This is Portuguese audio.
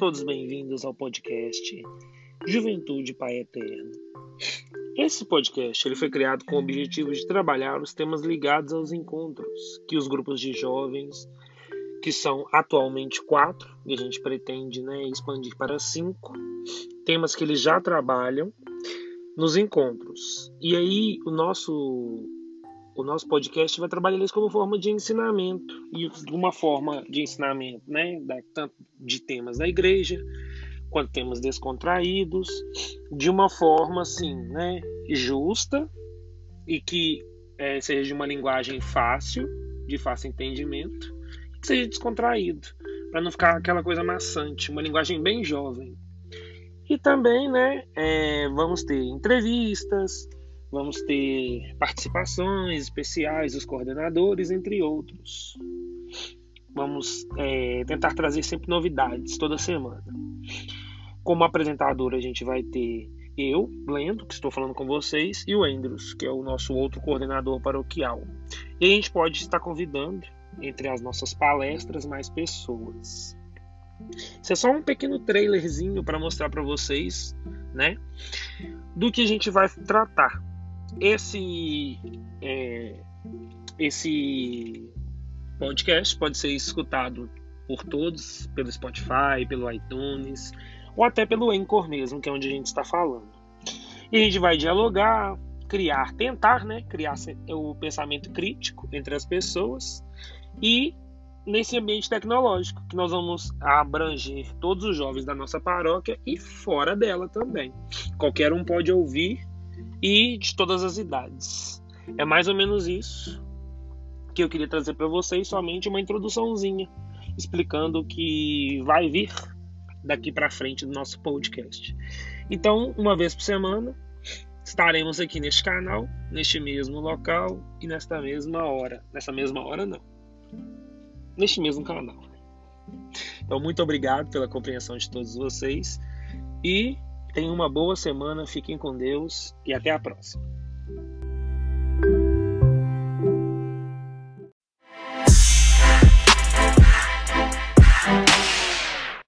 todos bem-vindos ao podcast Juventude Pai Eterno. Esse podcast ele foi criado com o objetivo de trabalhar os temas ligados aos encontros que os grupos de jovens, que são atualmente quatro, e a gente pretende né, expandir para cinco, temas que eles já trabalham nos encontros. E aí o nosso o nosso podcast vai trabalhar isso como forma de ensinamento e uma forma de ensinamento, né, tanto de temas da igreja quanto temas descontraídos, de uma forma assim, né, justa e que é, seja de uma linguagem fácil, de fácil entendimento, que seja descontraído, para não ficar aquela coisa maçante, uma linguagem bem jovem. E também, né, é, vamos ter entrevistas, vamos ter participações especiais dos coordenadores, entre outros. Vamos é, tentar trazer sempre novidades toda semana. Como apresentador, a gente vai ter eu, Lendo, que estou falando com vocês, e o Andrews, que é o nosso outro coordenador paroquial. E a gente pode estar convidando, entre as nossas palestras, mais pessoas. Isso é só um pequeno trailerzinho para mostrar para vocês, né, do que a gente vai tratar. Esse é, esse podcast pode ser escutado por todos pelo Spotify, pelo iTunes ou até pelo Anchor mesmo, que é onde a gente está falando. E a gente vai dialogar, criar, tentar, né, criar o pensamento crítico entre as pessoas e nesse ambiente tecnológico, que nós vamos abranger todos os jovens da nossa paróquia e fora dela também. Qualquer um pode ouvir e de todas as idades. É mais ou menos isso que eu queria trazer para vocês, somente uma introduçãozinha explicando o que vai vir daqui para frente do nosso podcast. Então, uma vez por semana, estaremos aqui neste canal, neste mesmo local e nesta mesma hora. Nessa mesma hora, não neste mesmo canal. Então, muito obrigado pela compreensão de todos vocês e tenham uma boa semana, fiquem com Deus e até a próxima.